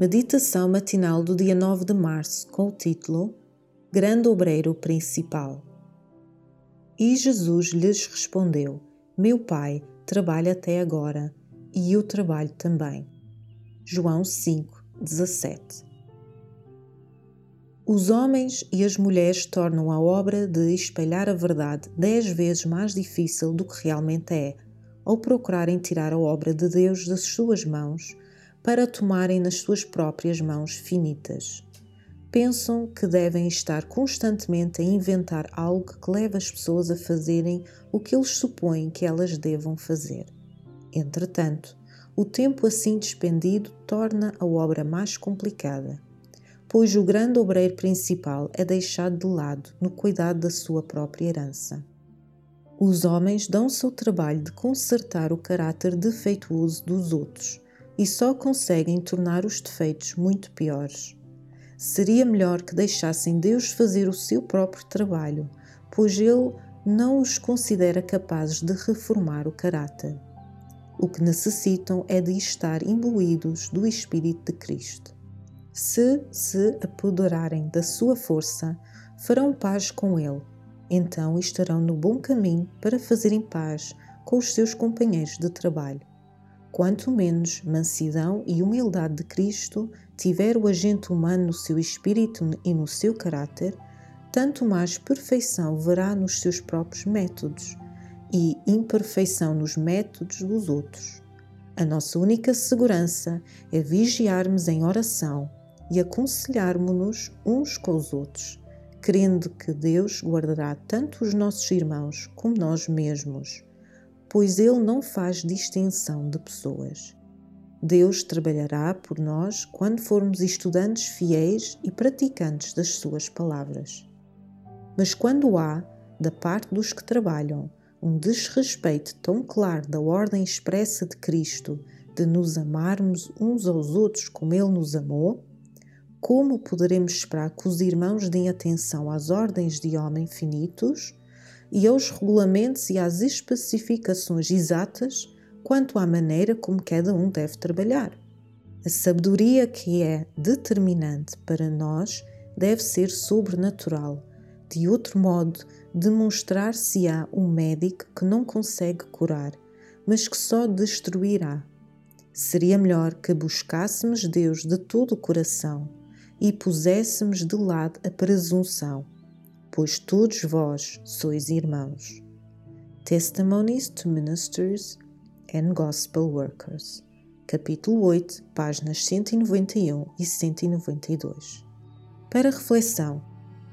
Meditação matinal do dia 9 de março com o título Grande Obreiro Principal. E Jesus lhes respondeu: Meu Pai trabalha até agora e eu trabalho também. João 5, 17. Os homens e as mulheres tornam a obra de espalhar a verdade dez vezes mais difícil do que realmente é, ao procurarem tirar a obra de Deus das suas mãos para tomarem nas suas próprias mãos finitas. Pensam que devem estar constantemente a inventar algo que leve as pessoas a fazerem o que eles supõem que elas devam fazer. Entretanto, o tempo assim despendido torna a obra mais complicada pois o grande obreiro principal é deixado de lado no cuidado da sua própria herança. Os homens dão-se ao trabalho de consertar o caráter defeituoso dos outros e só conseguem tornar os defeitos muito piores. Seria melhor que deixassem Deus fazer o seu próprio trabalho, pois Ele não os considera capazes de reformar o caráter. O que necessitam é de estar imbuídos do Espírito de Cristo. Se se apoderarem da sua força, farão paz com ele. Então estarão no bom caminho para fazerem paz com os seus companheiros de trabalho. Quanto menos mansidão e humildade de Cristo tiver o agente humano no seu espírito e no seu caráter, tanto mais perfeição verá nos seus próprios métodos e imperfeição nos métodos dos outros. A nossa única segurança é vigiarmos em oração e aconselharmos-nos uns com os outros, crendo que Deus guardará tanto os nossos irmãos como nós mesmos, pois Ele não faz distinção de pessoas. Deus trabalhará por nós quando formos estudantes fiéis e praticantes das Suas palavras. Mas quando há, da parte dos que trabalham, um desrespeito tão claro da ordem expressa de Cristo de nos amarmos uns aos outros como Ele nos amou, como poderemos esperar que os irmãos deem atenção às ordens de homem finitos e aos regulamentos e às especificações exatas quanto à maneira como cada um deve trabalhar? A sabedoria que é determinante para nós deve ser sobrenatural. De outro modo, demonstrar-se-á um médico que não consegue curar, mas que só destruirá. Seria melhor que buscássemos Deus de todo o coração e puséssemos de lado a presunção, pois todos vós sois irmãos. Testimonies to Ministers and Gospel Workers, capítulo 8, páginas 191 e 192. Para reflexão,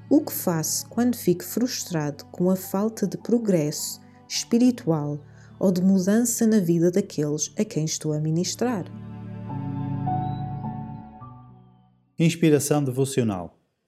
o que faço quando fico frustrado com a falta de progresso espiritual ou de mudança na vida daqueles a quem estou a ministrar? Inspiração Devocional.